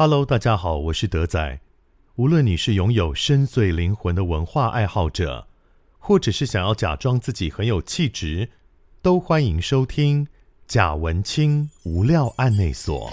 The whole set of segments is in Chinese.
Hello，大家好，我是德仔。无论你是拥有深邃灵魂的文化爱好者，或者是想要假装自己很有气质，都欢迎收听贾文清无料案内所。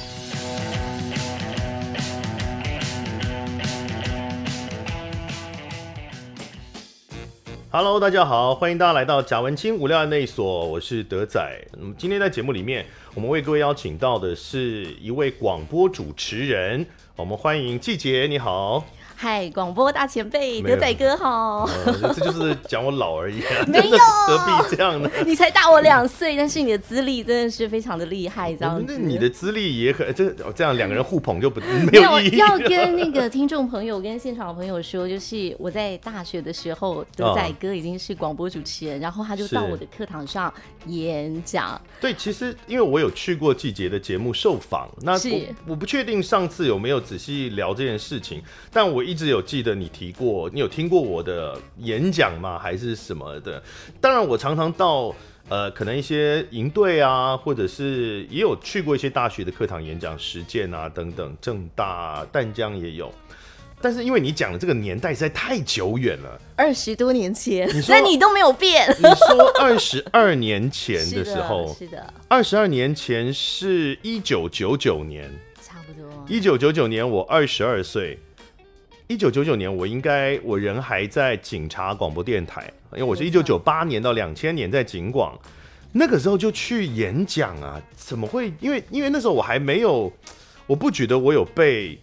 Hello，大家好，欢迎大家来到贾文清无料案内所，我是德仔。那么今天在节目里面。我们为各位邀请到的是一位广播主持人，我们欢迎季杰，你好。嗨，广播大前辈德仔哥好、呃。这就是讲我老而已、啊，没有，何必这样呢？你才大我两岁，但是你的资历真的是非常的厉害，这样子。那你的资历也很，这这样两个人互捧就不没有意义。要跟那个听众朋友跟现场的朋友说，就是我在大学的时候，德仔哥 已经是广播主持人，哦、然后他就到我的课堂上演讲。对，其实因为我有去过季节的节目受访，那我我不确定上次有没有仔细聊这件事情，但我。一直有记得你提过，你有听过我的演讲吗？还是什么的？当然，我常常到呃，可能一些营队啊，或者是也有去过一些大学的课堂演讲、实践啊等等，正大、淡江也有。但是因为你讲的这个年代实在太久远了，二十多年前，那你，你都没有变。你说二十二年前的 时候，是的，二十二年前是一九九九年，差不多。一九九九年我二十二岁。一九九九年，我应该我人还在警察广播电台，因为我是一九九八年到两千年在警广，那个时候就去演讲啊，怎么会？因为因为那时候我还没有，我不觉得我有被。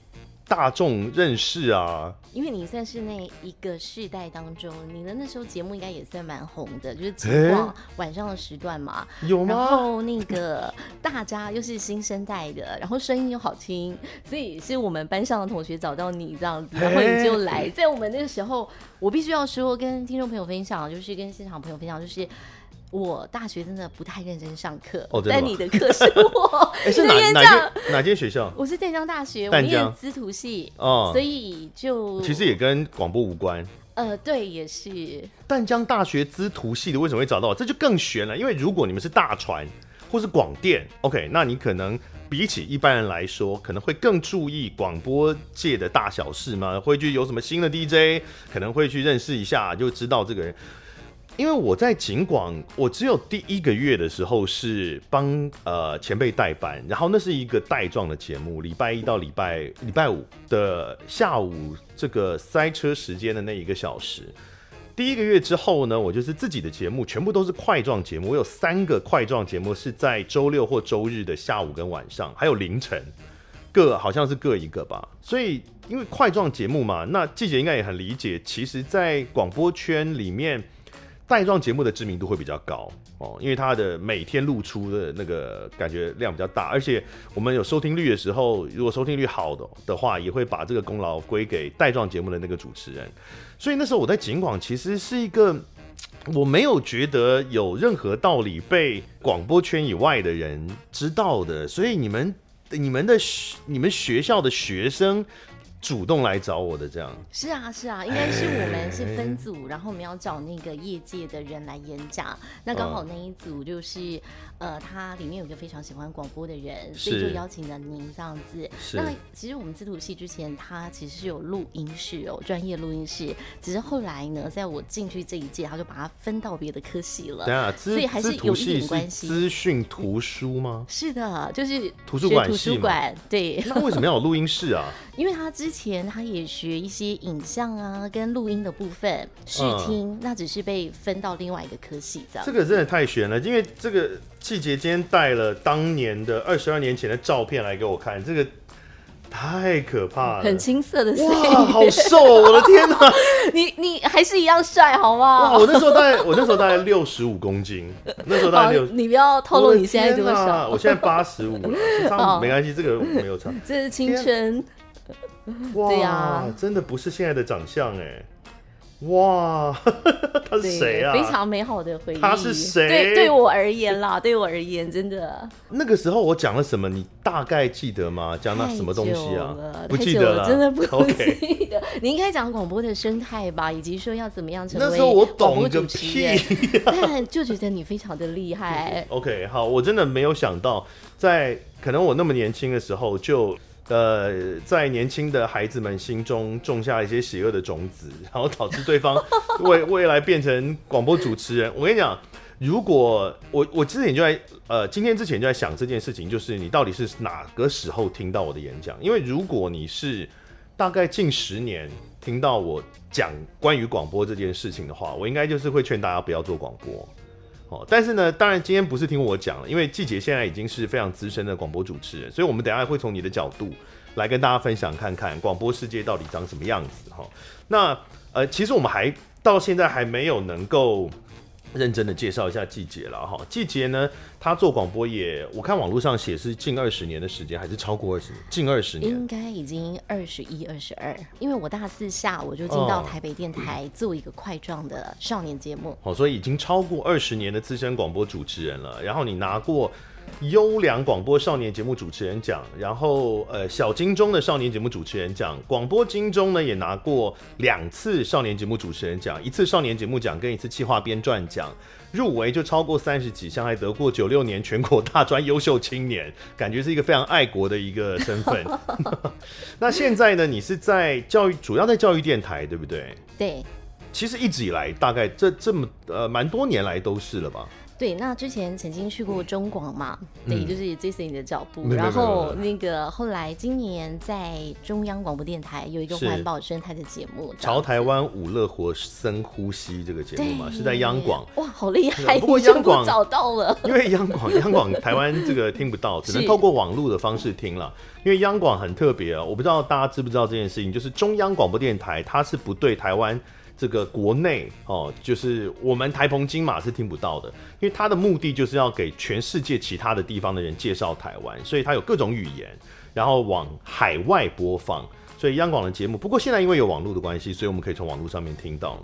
大众认识啊，因为你算是那一个世代当中，你的那时候节目应该也算蛮红的，就是警广晚上的时段嘛。有吗？然后那个大家又是新生代的，然后声音又好听，所以是我们班上的同学找到你这样子，然后你就来。在我们那个时候，我必须要说，跟听众朋友分享，就是跟现场朋友分享，就是。我大学真的不太认真上课，哦、但你的课是我。哎，是哪哪间哪间学校？我是淡江大学，我念资图系哦，所以就其实也跟广播无关。呃，对，也是。淡江大学资图系的为什么会找到我？这就更悬了，因为如果你们是大传或是广电，OK，那你可能比起一般人来说，可能会更注意广播界的大小事嘛，会去有什么新的 DJ，可能会去认识一下，就知道这个人。因为我在警广，我只有第一个月的时候是帮呃前辈代班，然后那是一个带状的节目，礼拜一到礼拜礼拜五的下午这个塞车时间的那一个小时。第一个月之后呢，我就是自己的节目，全部都是块状节目。我有三个块状节目是在周六或周日的下午跟晚上，还有凌晨，各好像是各一个吧。所以因为块状节目嘛，那季杰应该也很理解，其实，在广播圈里面。带状节目的知名度会比较高哦，因为它的每天露出的那个感觉量比较大，而且我们有收听率的时候，如果收听率好的的话，也会把这个功劳归给带状节目的那个主持人。所以那时候我在警广其实是一个我没有觉得有任何道理被广播圈以外的人知道的，所以你们、你们的、你们学校的学生。主动来找我的这样是啊是啊，应该是我们是分组，然后我们要找那个业界的人来演讲。那刚好那一组就是呃，他里面有一个非常喜欢广播的人，所以就邀请了您这样子。那其实我们资图系之前他其实是有录音室哦，专业录音室。只是后来呢，在我进去这一届，他就把它分到别的科系了。对啊，所以还是有一点关系。资讯图书吗？是的，就是图书馆。图书馆对。那为什么要有录音室啊？因为他之前他也学一些影像啊，跟录音的部分试听，嗯、那只是被分到另外一个科系这样。这个真的太悬了，因为这个季杰今天带了当年的二十二年前的照片来给我看，这个太可怕了，很青涩的，哇，好瘦，我的天哪！你你还是一样帅，好吗？哇，我那时候大概我那时候大概六十五公斤，那时候大概六，你不要透露你现在多少，我现在八十五了，没关系，这个没有差，这是青春。哇，对呀，真的不是现在的长相哎！哇，他是谁啊？非常美好的回忆。他是谁？对，对我而言啦，对我而言，真的。那个时候我讲了什么？你大概记得吗？讲那什么东西啊？不记得了，真的不记得。你应该讲广播的生态吧，以及说要怎么样成为那时候我懂个屁，但就觉得你非常的厉害。OK，好，我真的没有想到，在可能我那么年轻的时候就。呃，在年轻的孩子们心中种下一些邪恶的种子，然后导致对方 未未来变成广播主持人。我跟你讲，如果我我之前就在呃今天之前就在想这件事情，就是你到底是哪个时候听到我的演讲？因为如果你是大概近十年听到我讲关于广播这件事情的话，我应该就是会劝大家不要做广播。哦，但是呢，当然今天不是听我讲了，因为季姐现在已经是非常资深的广播主持人，所以我们等下会从你的角度来跟大家分享看看广播世界到底长什么样子哈。那呃，其实我们还到现在还没有能够。认真的介绍一下季节了哈，季节呢，他做广播也，我看网络上写是近二十年的时间，还是超过二十年？近二十年，应该已经二十一、二十二。因为我大四下我就进到台北电台做一个块状的少年节目，哦，所以已经超过二十年的资深广播主持人了。然后你拿过。优良广播少年节目主持人奖，然后呃小金钟的少年节目主持人奖，广播金钟呢也拿过两次少年节目主持人奖，一次少年节目奖跟一次企划编撰奖，入围就超过三十几项，还得过九六年全国大专优秀青年，感觉是一个非常爱国的一个身份。那现在呢，你是在教育，主要在教育电台，对不对？对，其实一直以来，大概这这么呃蛮多年来都是了吧。对，那之前曾经去过中广嘛，嗯、对，就是 Jason 的脚步。嗯、然后那个后来今年在中央广播电台有一个环保生态的节目，潮台湾五乐活深呼吸这个节目嘛，是在央广。哇，好厉害！不过央广找到了，因为央广央广台湾这个听不到，只能透过网络的方式听了。因为央广很特别啊，我不知道大家知不知道这件事情，就是中央广播电台它是不对台湾。这个国内哦，就是我们台澎金马是听不到的，因为它的目的就是要给全世界其他的地方的人介绍台湾，所以它有各种语言，然后往海外播放。所以央广的节目，不过现在因为有网络的关系，所以我们可以从网络上面听到。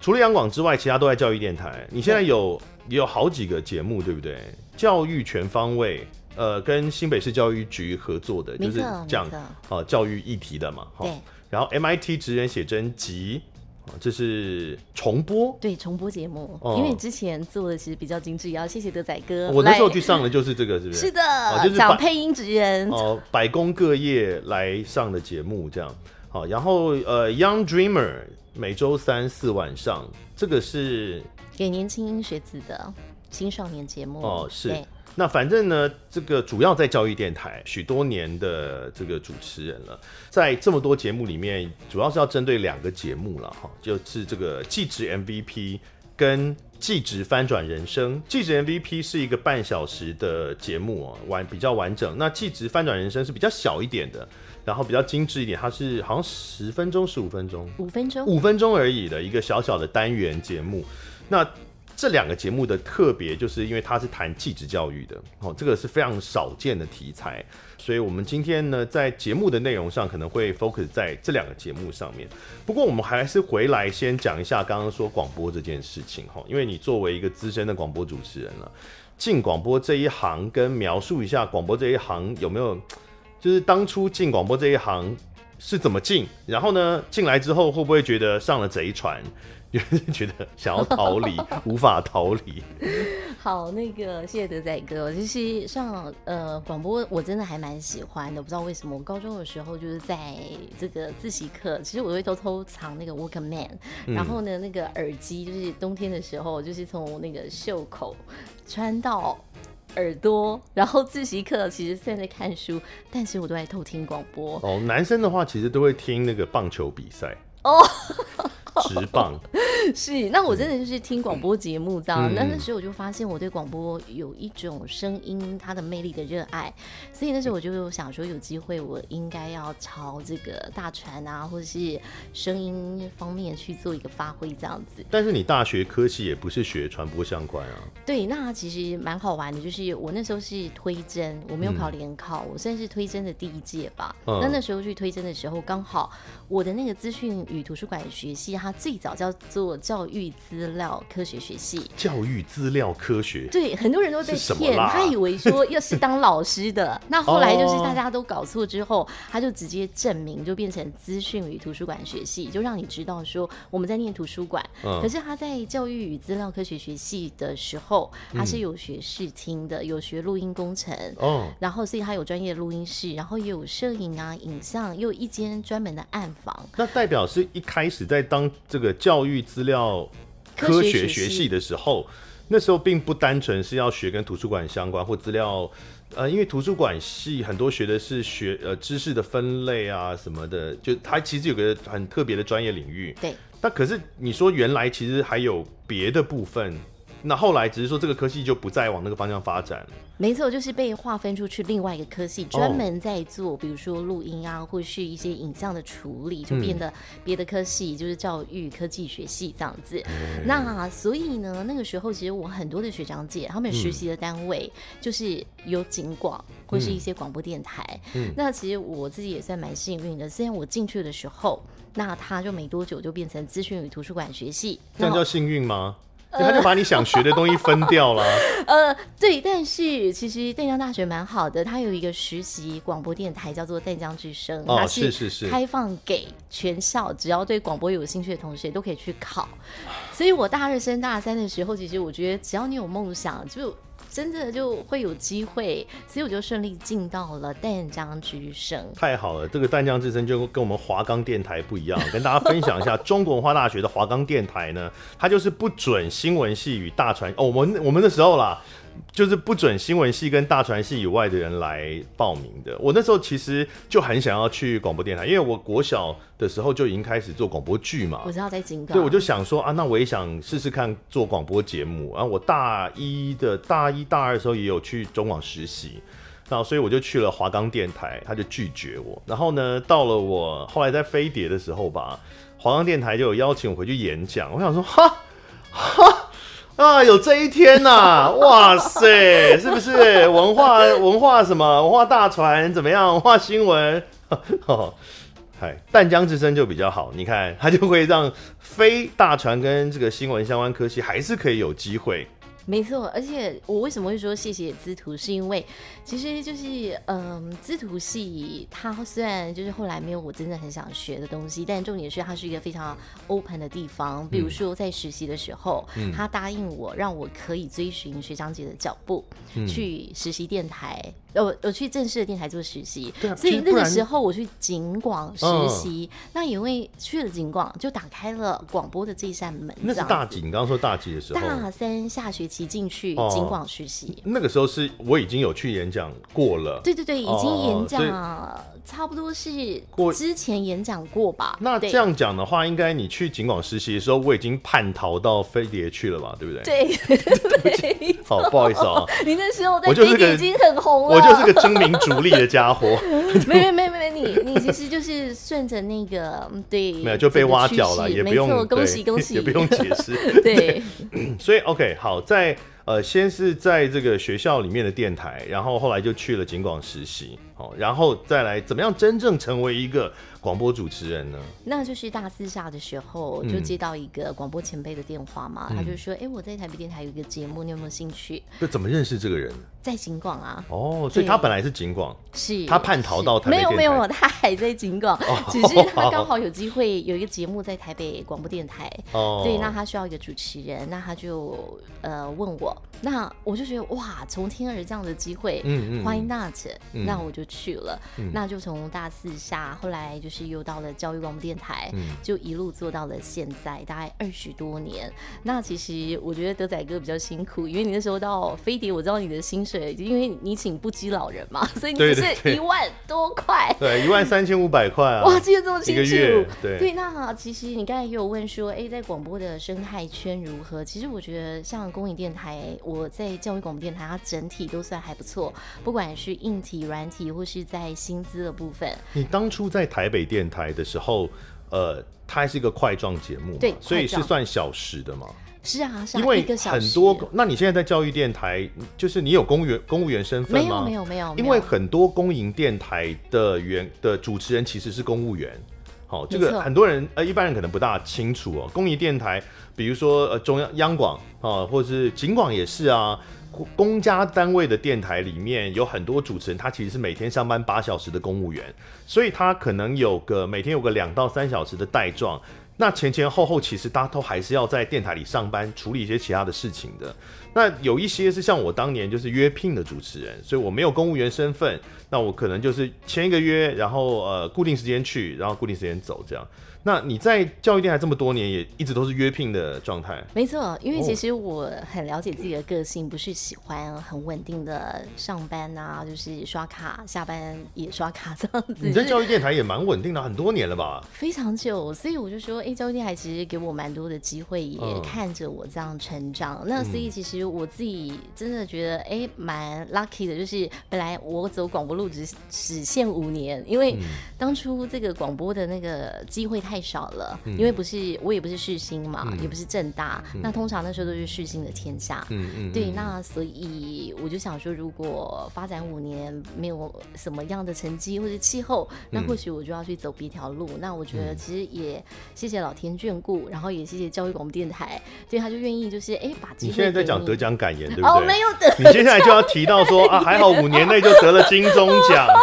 除了央广之外，其他都在教育电台。你现在有也有好几个节目，对不对？教育全方位，呃，跟新北市教育局合作的，就是讲呃教育议题的嘛。对。然后 MIT 职人写真集。这是重播，对重播节目，嗯、因为之前做的其实比较精致，也要谢谢德仔哥。我那时候去上的就是这个，是不是？是的，哦、就是找配音职人哦，百工各业来上的节目这样。好，然后呃，Young Dreamer 每周三四晚上，这个是给年轻学子的青少年节目哦，是。那反正呢，这个主要在教育电台许多年的这个主持人了，在这么多节目里面，主要是要针对两个节目了哈，就是这个技职 MVP 跟技职翻转人生。技职 MVP 是一个半小时的节目啊，完比较完整。那技职翻转人生是比较小一点的，然后比较精致一点，它是好像十分钟、十五分钟、五分钟、五分钟而已的一个小小的单元节目。那这两个节目的特别，就是因为它是谈技职教育的，哦，这个是非常少见的题材，所以我们今天呢，在节目的内容上可能会 focus 在这两个节目上面。不过我们还是回来先讲一下刚刚说广播这件事情，哈，因为你作为一个资深的广播主持人了，进广播这一行，跟描述一下广播这一行有没有，就是当初进广播这一行是怎么进，然后呢，进来之后会不会觉得上了贼船？有人觉得想要逃离，无法逃离。好，那个谢谢德仔哥。其实上呃广播，我真的还蛮喜欢的。不知道为什么，我高中的时候就是在这个自习课，其实我会偷偷藏那个 Walkman，嗯、然后呢，那个耳机就是冬天的时候，就是从那个袖口穿到耳朵，然后自习课其实虽然在看书，但是我都在偷听广播。哦，男生的话其实都会听那个棒球比赛。哦。直棒 是，那我真的就是听广播节目这样，那、嗯、那时候我就发现我对广播有一种声音它的魅力的热爱，所以那时候我就想说，有机会我应该要朝这个大传啊，或者是声音方面去做一个发挥这样子。但是你大学科系也不是学传播相关啊？对，那其实蛮好玩的，就是我那时候是推甄，我没有考联考，嗯、我算是推甄的第一届吧。嗯、那那时候去推甄的时候，刚好我的那个资讯与图书馆学系它。最早叫做教育资料科学学系。教育资料科学，对，很多人都被骗，他以为说要是当老师的，那后来就是大家都搞错之后，他就直接证明就变成资讯与图书馆学系，就让你知道说我们在念图书馆，嗯、可是他在教育与资料科学学系的时候，他是有学视听的，有学录音工程，哦，然后所以他有专业的录音室，然后也有摄影啊、影像，又有一间专门的暗房。那代表是一开始在当这个教育资料科学学系的时候，那时候并不单纯是要学跟图书馆相关或资料，呃，因为图书馆系很多学的是学呃知识的分类啊什么的，就它其实有个很特别的专业领域。对。那可是你说原来其实还有别的部分。那后来只是说这个科系就不再往那个方向发展了。没错，就是被划分出去另外一个科系，专门在做，比如说录音啊，或是一些影像的处理，就变得别的科系，就是教育科技学系这样子。嗯、那所以呢，那个时候其实我很多的学长姐，他们实习的单位就是有警广或是一些广播电台。嗯、那其实我自己也算蛮幸运的，虽然我进去的时候，那他就没多久就变成资讯与图书馆学系，这样叫幸运吗？他就把你想学的东西分掉了。呃，对，但是其实淡江大学蛮好的，它有一个实习广播电台叫做淡江之声，它是开放给全校，只要对广播有兴趣的同学都可以去考。所以我大二升大三的时候，其实我觉得只要你有梦想，就。真的就会有机会，所以我就顺利进到了淡江之声。太好了，这个淡江之声就跟我们华冈电台不一样，跟大家分享一下，中国文化大学的华冈电台呢，它就是不准新闻系与大传哦，我们我们那时候啦。就是不准新闻系跟大传系以外的人来报名的。我那时候其实就很想要去广播电台，因为我国小的时候就已经开始做广播剧嘛。我知道在金港。对，我就想说啊，那我也想试试看做广播节目。然后我大一的大一大二的时候也有去中广实习，然后所以我就去了华冈电台，他就拒绝我。然后呢，到了我后来在飞碟的时候吧，华冈电台就有邀请我回去演讲。我想说，哈，哈。啊，有这一天呐、啊！哇塞，是不是文化文化什么文化大船怎么样？文化新闻，嗨，淡江之声就比较好。你看，它就会让非大船跟这个新闻相关科系还是可以有机会。没错，而且我为什么会说谢谢资图，是因为其实就是嗯，资图系它虽然就是后来没有我真的很想学的东西，但重点是它是一个非常 open 的地方。比如说在实习的时候，嗯、他答应我让我可以追寻学长姐的脚步，嗯、去实习电台。我我去正式的电台做实习，所以那个时候我去景广实习，嗯、那因为去了景广，就打开了广播的这扇门。那是大几？你刚刚说大几的时候？大三下学期进去景广实习，哦，那个时候是我已经有去演讲过了。对对对，已经演讲。哦差不多是过之前演讲过吧。那这样讲的话，应该你去警广实习的时候，我已经叛逃到飞碟去了吧？对不对？对，对 好，不好意思啊。你那时候在飞碟已经很红了。我就是个争名逐利的家伙。没没没没，你你其实就是顺着那个对，没有就被挖角了，也不用恭喜恭喜，也不用解释。对，所以 OK 好在。呃，先是在这个学校里面的电台，然后后来就去了警广实习，哦，然后再来怎么样真正成为一个广播主持人呢？那就是大四下的时候，就接到一个广播前辈的电话嘛，嗯、他就说：“哎、欸，我在台北电台有一个节目，你有没有兴趣？”就怎么认识这个人？在警广啊。哦，所以他本来是警广，是他叛逃到台北电台。没有没有，他还在警广，哦、只是他刚好有机会有一个节目在台北广播电台。哦。对，那他需要一个主持人，那他就呃问我，那我就觉得哇，从天而降的机会，嗯嗯，Why not？那我就去了，嗯、那就从大四下，后来就是又到。了教育广播电台，嗯、就一路做到了现在，大概二十多年。那其实我觉得德仔哥比较辛苦，因为你那时候到飞碟，我知道你的薪水，因为你请不羁老人嘛，所以你只是一万多块，对，一万三千五百块啊！哇，记得这么清楚。对，对，那其实你刚才也有问说，哎、欸，在广播的生态圈如何？其实我觉得像公营电台，我在教育广播电台，它整体都算还不错，不管是硬体、软体，或是在薪资的部分。你当初在台北电台的时候，呃，它还是一个块状节目，对，所以是算小时的吗？是啊，是啊，因为很多，那你现在在教育电台，就是你有公务员公务员身份吗？没有，没有，没有。因为很多公营电台的员的主持人其实是公务员，好，这个很多人呃一般人可能不大清楚哦。公益电台，比如说呃中央央广啊，或者是警广也是啊。公家单位的电台里面有很多主持人，他其实是每天上班八小时的公务员，所以他可能有个每天有个两到三小时的带状。那前前后后其实大家都还是要在电台里上班，处理一些其他的事情的。那有一些是像我当年就是约聘的主持人，所以我没有公务员身份，那我可能就是签一个约，然后呃固定时间去，然后固定时间走这样。那你在教育电台这么多年，也一直都是约聘的状态？没错，因为其实我很了解自己的个性，不是喜欢很稳定的上班啊，就是刷卡，下班也刷卡这样子。你在教育电台也蛮稳定的，很多年了吧？非常久，所以我就说，哎、欸，教育电台其实给我蛮多的机会，也看着我这样成长。嗯、那所以其实我自己真的觉得，哎、欸，蛮 lucky 的，就是本来我走广播路只只限五年，因为当初这个广播的那个机会太。太少了，因为不是我也不是世新嘛，嗯、也不是正大，嗯、那通常那时候都是世新的天下。嗯嗯，对，那所以我就想说，如果发展五年没有什么样的成绩或者气候，那或许我就要去走别条路。嗯、那我觉得其实也谢谢老天眷顾，然后也谢谢教育广播电台，所以他就愿意就是哎把机会。你现在在讲得奖感言对不对？哦，没有得。你接下来就要提到说啊，还好五年内就得了金钟奖。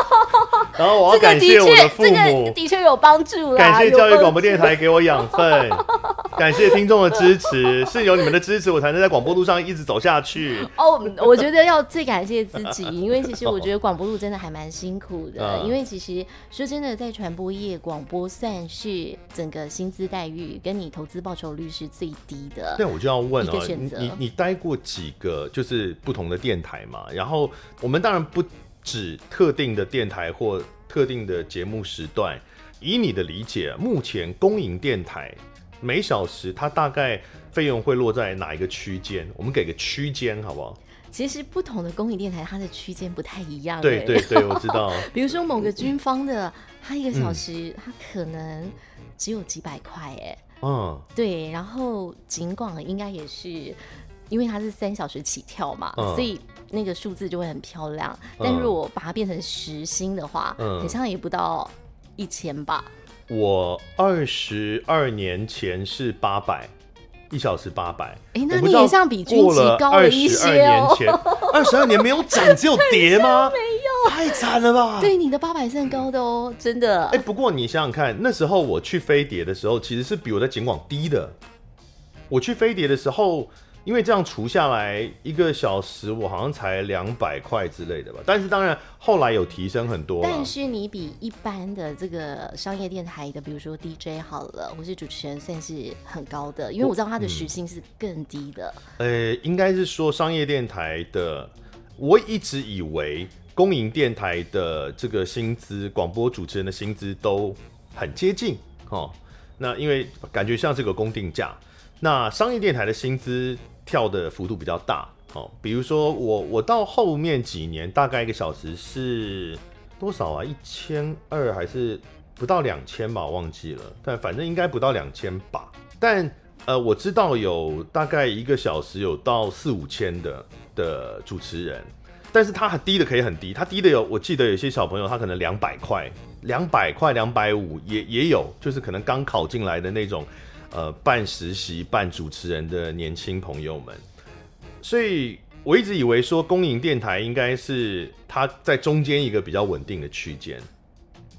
然后我要感谢我的父母，这个的确有帮助啦。感谢教育广播电台给我养分，感谢听众的支持，是有你们的支持，我才能在广播路上一直走下去。哦，我觉得要最感谢自己，因为其实我觉得广播路真的还蛮辛苦的。因为其实说真的，在传播业，广播算是整个薪资待遇跟你投资报酬率是最低的。对，我就要问哦，你你你待过几个就是不同的电台嘛？然后我们当然不。指特定的电台或特定的节目时段，以你的理解，目前公营电台每小时它大概费用会落在哪一个区间？我们给个区间好不好？其实不同的公营电台它的区间不太一样。对对对，我知道。比如说某个军方的，它一个小时它可能只有几百块哎。嗯。对，然后警广应该也是，因为它是三小时起跳嘛，嗯、所以。那个数字就会很漂亮，但如果把它变成时薪的话，嗯，好像也不到一千吧。我二十二年前是八百，一小时八百。哎，那你也像比军级高了一些哦。二十二年没有涨，只有跌吗？没有，太惨了吧？对，你的八百是很高的哦，真的。哎，不过你想想看，那时候我去飞碟的时候，其实是比我在景广低的。我去飞碟的时候。因为这样除下来一个小时，我好像才两百块之类的吧。但是当然后来有提升很多。但是你比一般的这个商业电台的，比如说 DJ 好了，或是主持人，算是很高的。因为我知道他的时薪是更低的。呃、嗯欸，应该是说商业电台的，我一直以为公营电台的这个薪资，广播主持人的薪资都很接近哦。那因为感觉像是个公定价。那商业电台的薪资。跳的幅度比较大，哦，比如说我我到后面几年大概一个小时是多少啊？一千二还是不到两千吧？我忘记了，但反正应该不到两千吧。但呃，我知道有大概一个小时有到四五千的的主持人，但是他很低的可以很低，他低的有我记得有些小朋友他可能两百块、两百块、两百五也也有，就是可能刚考进来的那种。呃，半实习、半主持人的年轻朋友们，所以我一直以为说公营电台应该是它在中间一个比较稳定的区间。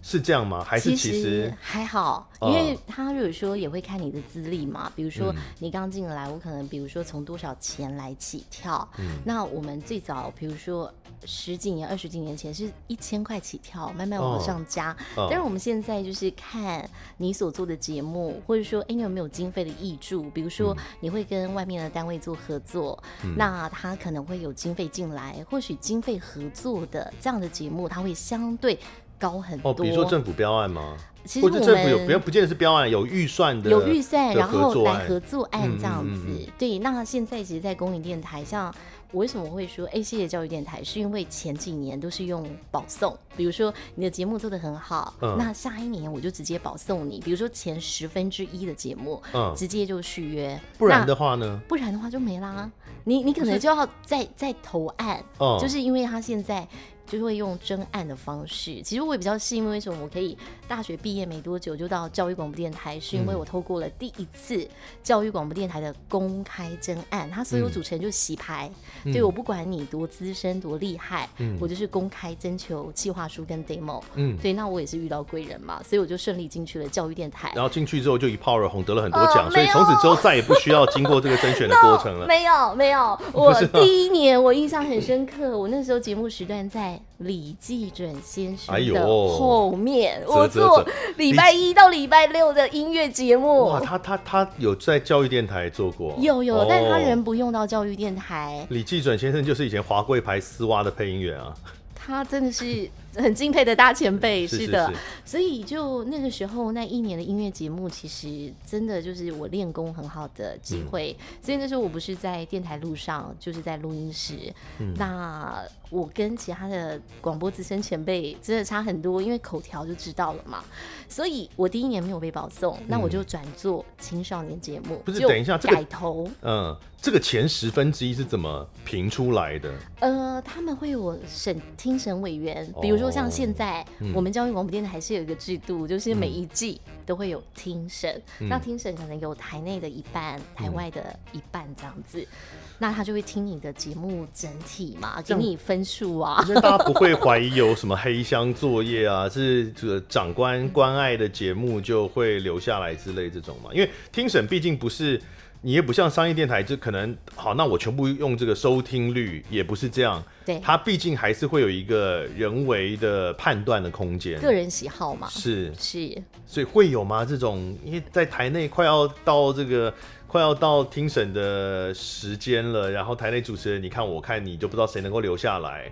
是这样吗？还是其实，其实还好，因为他如果说也会看你的资历嘛，比如说你刚进来，我可能比如说从多少钱来起跳，嗯、那我们最早比如说十几年、二十几年前是一千块起跳，慢慢往上加。哦、但是我们现在就是看你所做的节目，或者说哎，你有没有经费的挹注？比如说你会跟外面的单位做合作，嗯、那他可能会有经费进来，或许经费合作的这样的节目，它会相对。高很多哦，比如说政府标案吗？其实我们政府有，不要不见得是标案，有预算的，有预算，然后来合作案这样子。嗯嗯嗯、对，那现在其实，在公营电台，像我为什么会说，哎，谢谢教育电台，是因为前几年都是用保送，比如说你的节目做的很好，嗯、那下一年我就直接保送你，比如说前十分之一的节目，嗯，直接就续约。不然的话呢？不然的话就没啦，你你可能就要再再投案，嗯、就是因为他现在。就会用征案的方式。其实我也比较幸运，为什么我可以大学毕业没多久就到教育广播电台，是因为我透过了第一次教育广播电台的公开征案，他所有主持人就洗牌，嗯、对我不管你多资深多厉害，嗯、我就是公开征求计划书跟 demo，嗯，对，那我也是遇到贵人嘛，所以我就顺利进去了教育电台。然后进去之后就一炮而红，得了很多奖，呃、所以从此之后再也不需要经过这个甄选的过程了。No, 没有没有，我 第一年我印象很深刻，我那时候节目时段在李济准先生的后面，哎、我做礼拜一到礼拜六的音乐节目。哇，他他他有在教育电台做过，有有，哦、但是他人不用到教育电台。李济准先生就是以前华贵牌丝袜的配音员啊，他真的是。很敬佩的大前辈，是的，是是是，所以就那个时候那一年的音乐节目，其实真的就是我练功很好的机会。嗯、所以那时候我不是在电台路上，就是在录音室。嗯、那我跟其他的广播资深前辈真的差很多，因为口条就知道了嘛。所以我第一年没有被保送，嗯、那我就转做青少年节目。不是，等一下，改头、这个。嗯，这个前十分之一是怎么评出来的？呃，他们会有我审听审委员，比如说。像现在，嗯、我们教育广播电台还是有一个制度，就是每一季都会有听审。嗯、那听审可能有台内的一半，台外的一半这样子。嗯、那他就会听你的节目整体嘛，给你分数啊。因为大家不会怀疑有什么黑箱作业啊，是这个长官关爱的节目就会留下来之类这种嘛？因为听审毕竟不是。你也不像商业电台，就可能好，那我全部用这个收听率，也不是这样。对，它毕竟还是会有一个人为的判断的空间，个人喜好嘛。是是，所以会有吗？这种因为在台内快要到这个快要到庭审的时间了，然后台内主持人你看我看你就不知道谁能够留下来。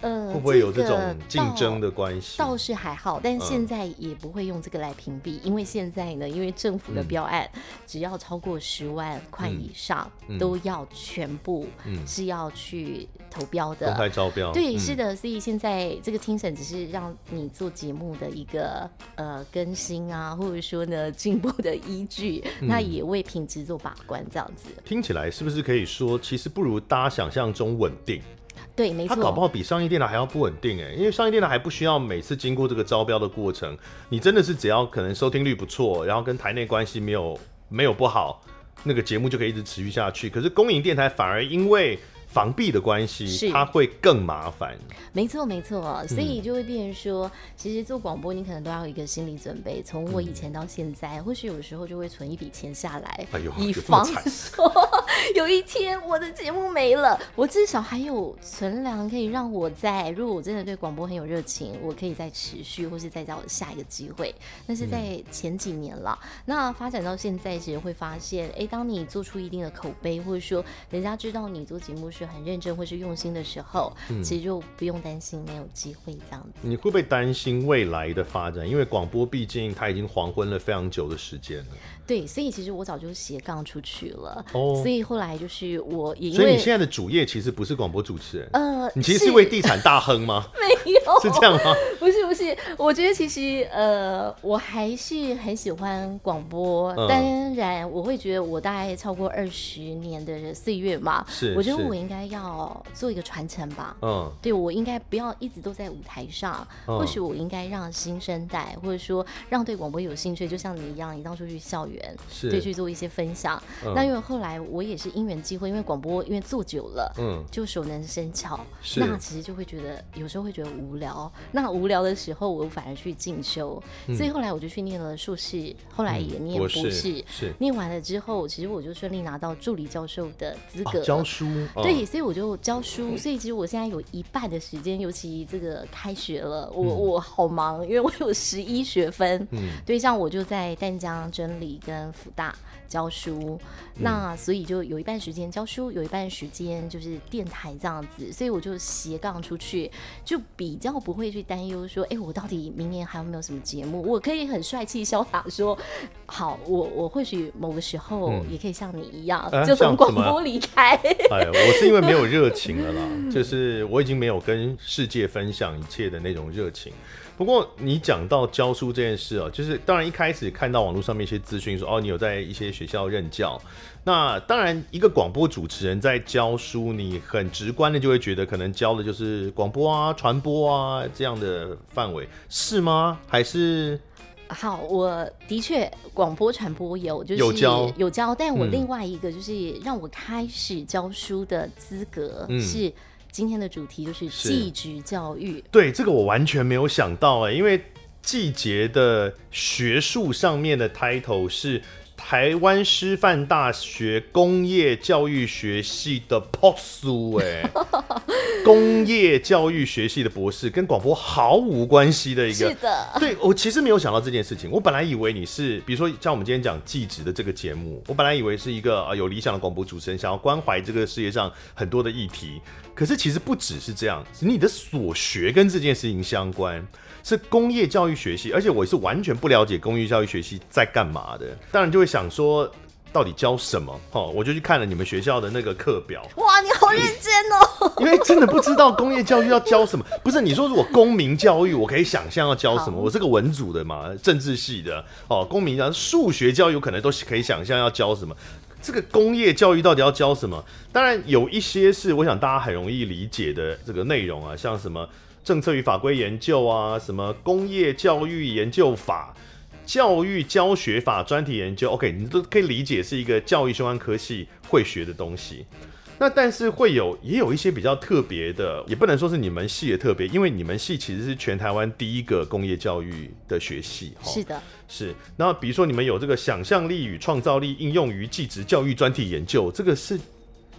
呃，会不会有这种竞争的关系？倒是还好，但现在也不会用这个来屏蔽，嗯、因为现在呢，因为政府的标案，嗯、只要超过十万块以上，嗯、都要全部是要去投标的，公开招标。对，是的，所以现在这个听审只是让你做节目的一个呃更新啊，或者说呢进步的依据，嗯、那也为品质做把关，这样子。听起来是不是可以说，其实不如大家想象中稳定？对，没错，它搞不好比商业电台还要不稳定哎，因为商业电台还不需要每次经过这个招标的过程，你真的是只要可能收听率不错，然后跟台内关系没有没有不好，那个节目就可以一直持续下去。可是公营电台反而因为防弊的关系，是它会更麻烦。没错，没错，所以就会变成说，嗯、其实做广播你可能都要有一个心理准备。从我以前到现在，嗯、或许有时候就会存一笔钱下来，以防说 有一天我的节目没了，我至少还有存粮可以让我在，如果我真的对广播很有热情，我可以再持续，或是再找下一个机会。但是在前几年了，嗯、那发展到现在，其实会发现，哎，当你做出一定的口碑，或者说人家知道你做节目是。很认真或是用心的时候，嗯、其实就不用担心没有机会这样子。你会不会担心未来的发展？因为广播毕竟它已经黄昏了非常久的时间了。对，所以其实我早就斜杠出去了。哦，所以后来就是我也因为，所以你现在的主业其实不是广播主持人，呃，你其实是一位地产大亨吗？没有，是这样吗？不是不是，我觉得其实呃，我还是很喜欢广播。嗯、当然，我会觉得我大概超过二十年的岁月嘛，是，我觉得我应该要做一个传承吧。嗯，对，我应该不要一直都在舞台上，嗯、或许我应该让新生代，或者说让对广播有兴趣，就像你一样，你当初去校园。是对，去做一些分享。嗯、那因为后来我也是因缘际会，因为广播因为做久了，嗯，就熟能生巧。是那其实就会觉得有时候会觉得无聊。那无聊的时候，我反而去进修。嗯、所以后来我就去念了硕士，后来也念博士。嗯、博士是念完了之后，其实我就顺利拿到助理教授的资格。哦、教书。哦、对，所以我就教书。所以其实我现在有一半的时间，尤其这个开学了，我、嗯、我好忙，因为我有十一学分。嗯，对，像我就在淡江真理。跟辅大教书，那所以就有一半时间教书，有一半时间就是电台这样子，所以我就斜杠出去，就比较不会去担忧说，哎、欸，我到底明年还有没有什么节目？我可以很帅气潇洒说，好，我我或许某个时候也可以像你一样，嗯、就从广播离开。哎，我是因因为没有热情了啦，就是我已经没有跟世界分享一切的那种热情。不过你讲到教书这件事哦，就是当然一开始看到网络上面一些资讯说哦，你有在一些学校任教，那当然一个广播主持人在教书，你很直观的就会觉得可能教的就是广播啊、传播啊这样的范围，是吗？还是？好，我的确广播传播有就是有教有教，但我另外一个就是让我开始教书的资格是。今天的主题就是技职教育。对，这个我完全没有想到哎，因为季节的学术上面的 title 是台湾师范大学工业教育学系的 post 苏哎，工业教育学系的博士跟广播毫无关系的一个。是的，对，我其实没有想到这件事情。我本来以为你是，比如说像我们今天讲技职的这个节目，我本来以为是一个啊有理想的广播主持人，想要关怀这个世界上很多的议题。可是其实不只是这样，你的所学跟这件事情相关，是工业教育学系，而且我是完全不了解工业教育学系在干嘛的，当然就会想说到底教什么？哦，我就去看了你们学校的那个课表。哇，你好认真哦！因为真的不知道工业教育要教什么。不是你说如果公民教育，我可以想象要教什么。我是个文组的嘛，政治系的哦，公民教育、数学教育可能都可以想象要教什么。这个工业教育到底要教什么？当然有一些是我想大家很容易理解的这个内容啊，像什么政策与法规研究啊，什么工业教育研究法、教育教学法专题研究，OK，你都可以理解是一个教育相关科系会学的东西。那但是会有也有一些比较特别的，也不能说是你们系的特别，因为你们系其实是全台湾第一个工业教育的学系。是的，是。那比如说你们有这个想象力与创造力应用于技职教育专题研究，这个是。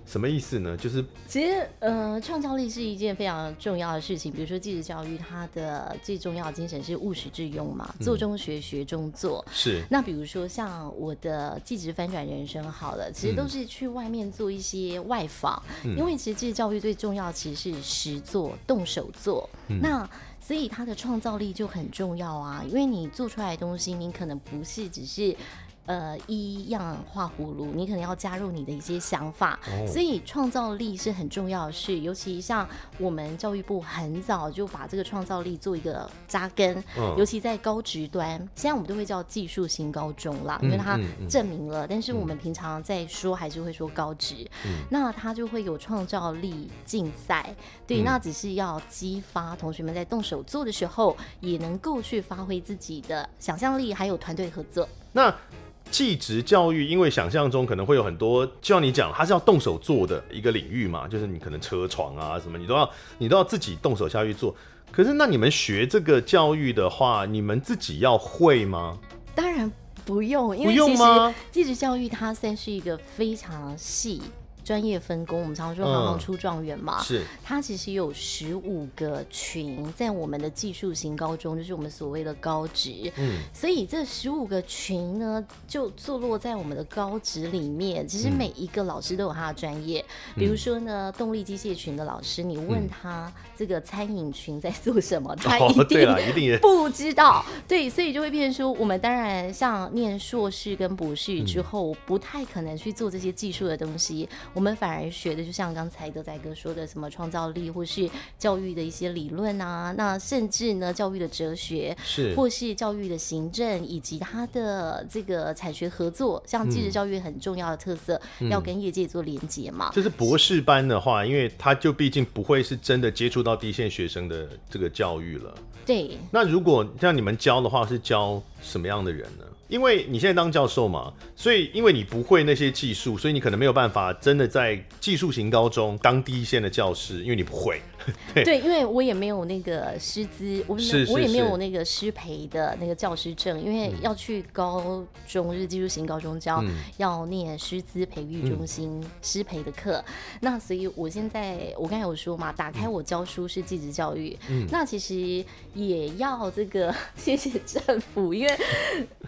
什么意思呢？就是其实，呃，创造力是一件非常重要的事情。比如说，技职教育它的最重要的精神是务实致用嘛，做中学，学中做。是。那比如说，像我的技职翻转人生，好了，其实都是去外面做一些外访，嗯、因为其实技职教育最重要其实是实做、动手做。嗯、那所以它的创造力就很重要啊，因为你做出来的东西，你可能不是只是。呃，一样画葫芦，你可能要加入你的一些想法，哦、所以创造力是很重要的事。尤其像我们教育部很早就把这个创造力做一个扎根，嗯、尤其在高职端，现在我们都会叫技术型高中啦，因为它证明了。嗯嗯嗯、但是我们平常在说还是会说高职，嗯、那它就会有创造力竞赛，对，嗯、那只是要激发同学们在动手做的时候，也能够去发挥自己的想象力，还有团队合作。那技职教育，因为想象中可能会有很多，就像你讲，它是要动手做的一个领域嘛，就是你可能车床啊什么，你都要你都要自己动手下去做。可是那你们学这个教育的话，你们自己要会吗？当然不用，因为其实技职教育它算是一个非常细。专业分工，我们常常说行行出状元嘛。是，它其实有十五个群，在我们的技术型高中，就是我们所谓的高职。嗯，所以这十五个群呢，就坐落在我们的高职里面。其实每一个老师都有他的专业，比如说呢，动力机械群的老师，你问他这个餐饮群在做什么，他一定 不知道。对，所以就会变成说，我们当然像念硕士跟博士之后，不太可能去做这些技术的东西。我们反而学的，就像刚才德仔哥说的，什么创造力，或是教育的一些理论啊，那甚至呢，教育的哲学，是，或是教育的行政，以及它的这个产学合作，像技职教育很重要的特色，嗯、要跟业界做连接嘛。就是博士班的话，因为他就毕竟不会是真的接触到第一线学生的这个教育了。对。那如果像你们教的话，是教什么样的人呢？因为你现在当教授嘛，所以因为你不会那些技术，所以你可能没有办法真的在技术型高中当第一线的教师，因为你不会。对，对，因为我也没有那个师资，我我也没有那个师培的那个教师证，因为要去高中是技术型高中教，嗯、要念师资培育中心师培的课。嗯、那所以我现在我刚才有说嘛，打开我教书是技职教育，嗯、那其实也要这个 谢谢政府，因为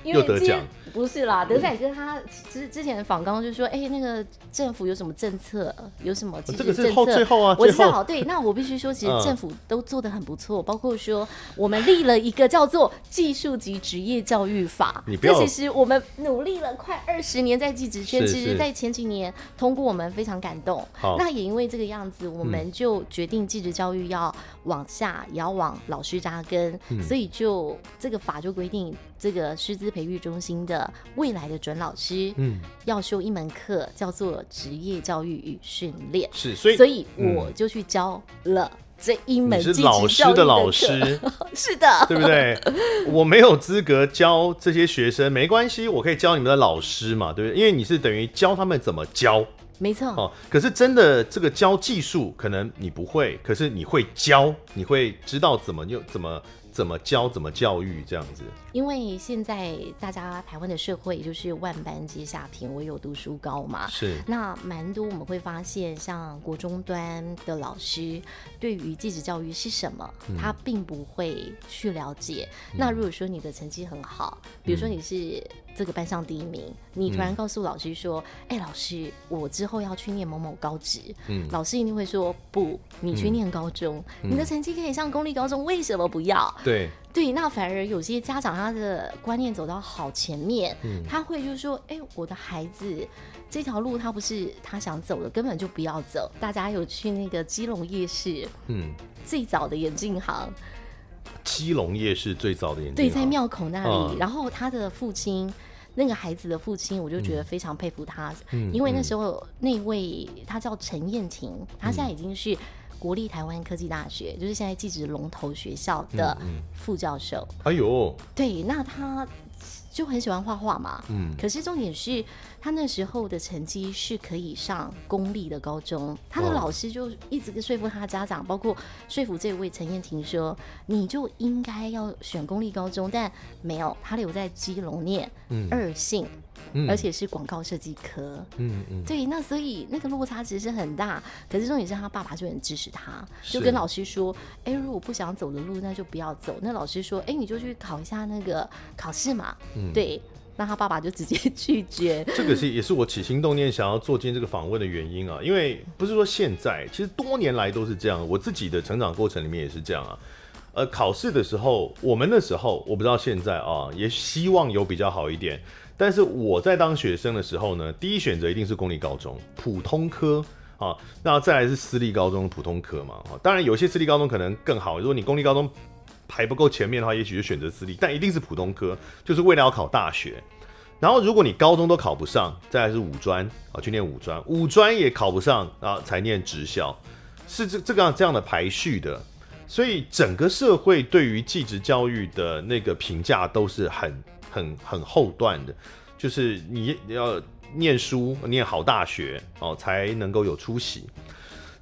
因为得奖。不是啦，德仔哥他之之前访刚就说，哎、欸，那个政府有什么政策，有什么政策？这个是后最后啊，我知道。对，那我必须说，其实政府都做得很不错，嗯、包括说我们立了一个叫做《技术及职业教育法》，这其实我们努力了快二十年在技职圈，其实在前几年通过，我们非常感动。那也因为这个样子，我们就决定技职教育要往下，也要往老师扎根，嗯、所以就这个法就规定。这个师资培育中心的未来的准老师，嗯，要修一门课，叫做职业教育与训练。是，所以所以我就去教了这一门。是老师的老师，是的，对不对？我没有资格教这些学生，没关系，我可以教你们的老师嘛，对不对？因为你是等于教他们怎么教，没错。哦，可是真的这个教技术，可能你不会，可是你会教，你会知道怎么用怎么。怎么教，怎么教育这样子？因为现在大家台湾的社会就是万般皆下品，唯有读书高嘛。是。那蛮多我们会发现，像国中端的老师对于继职教育是什么，嗯、他并不会去了解。嗯、那如果说你的成绩很好，比如说你是这个班上第一名，嗯、你突然告诉老师说：“哎、嗯欸，老师，我之后要去念某某高职。”嗯。老师一定会说：“不，你去念高中，嗯、你的成绩可以上公立高中，为什么不要？”对。对，那反而有些家长他的观念走到好前面，嗯、他会就是说，哎，我的孩子这条路他不是他想走的，根本就不要走。大家有去那个基隆夜市，嗯，最早的眼镜行，基隆夜市最早的眼镜行，对，在庙口那里。嗯、然后他的父亲，那个孩子的父亲，我就觉得非常佩服他，嗯、因为那时候那位他叫陈燕婷，他现在已经是。国立台湾科技大学就是现在技职龙头学校的副教授。哎呦，对，那他就很喜欢画画嘛。嗯，可是重点是他那时候的成绩是可以上公立的高中。他的老师就一直说服他家长，包括说服这位陈燕婷说，你就应该要选公立高中，但没有，他留在基隆念二信。而且是广告设计科，嗯嗯，对，那所以那个落差其实很大。可是重点是他爸爸就很支持他，就跟老师说：“哎，如果不想走的路，那就不要走。”那老师说：“哎，你就去考一下那个考试嘛。”嗯，对，那他爸爸就直接拒绝。这个是也是我起心动念想要做今天这个访问的原因啊，因为不是说现在，其实多年来都是这样。我自己的成长过程里面也是这样啊。呃，考试的时候，我们那时候我不知道现在啊，也希望有比较好一点。但是我在当学生的时候呢，第一选择一定是公立高中普通科啊，那再来是私立高中普通科嘛啊。当然有些私立高中可能更好，如果你公立高中排不够前面的话，也许就选择私立，但一定是普通科，就是为了要考大学。然后如果你高中都考不上，再来是五专啊，去念五专，五专也考不上啊，才念职校，是这这个这样的排序的。所以整个社会对于技职教育的那个评价都是很。很很后段的，就是你要念书，念好大学哦，才能够有出息。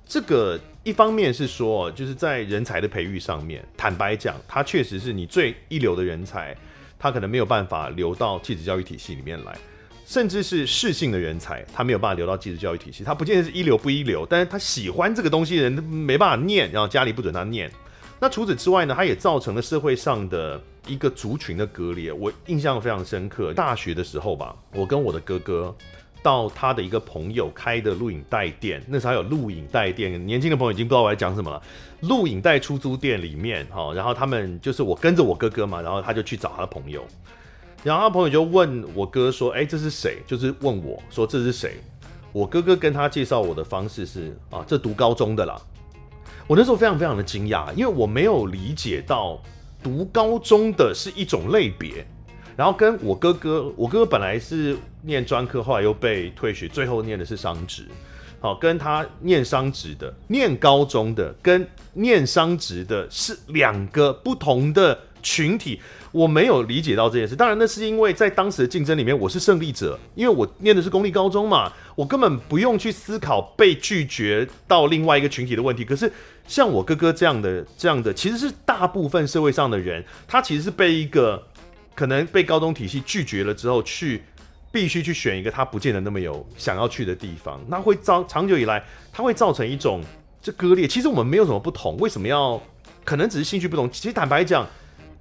这个一方面是说，就是在人才的培育上面，坦白讲，他确实是你最一流的人才，他可能没有办法留到技职教育体系里面来，甚至是适性的人才，他没有办法留到技职教育体系，他不见得是一流不一流，但是他喜欢这个东西的人没办法念，然后家里不准他念。那除此之外呢，他也造成了社会上的一个族群的割裂。我印象非常深刻，大学的时候吧，我跟我的哥哥到他的一个朋友开的录影带店，那时候还有录影带店，年轻的朋友已经不知道我在讲什么了。录影带出租店里面，哈，然后他们就是我跟着我哥哥嘛，然后他就去找他的朋友，然后他朋友就问我哥说：“哎，这是谁？”就是问我说：“这是谁？”我哥哥跟他介绍我的方式是：“啊，这读高中的啦。”我那时候非常非常的惊讶，因为我没有理解到读高中的是一种类别，然后跟我哥哥，我哥哥本来是念专科，后来又被退学，最后念的是商职，好，跟他念商职的、念高中的跟念商职的是两个不同的群体。我没有理解到这件事，当然那是因为在当时的竞争里面，我是胜利者，因为我念的是公立高中嘛，我根本不用去思考被拒绝到另外一个群体的问题。可是像我哥哥这样的、这样的，其实是大部分社会上的人，他其实是被一个可能被高中体系拒绝了之后，去必须去选一个他不见得那么有想要去的地方，那会造长久以来，他会造成一种这割裂。其实我们没有什么不同，为什么要？可能只是兴趣不同。其实坦白讲。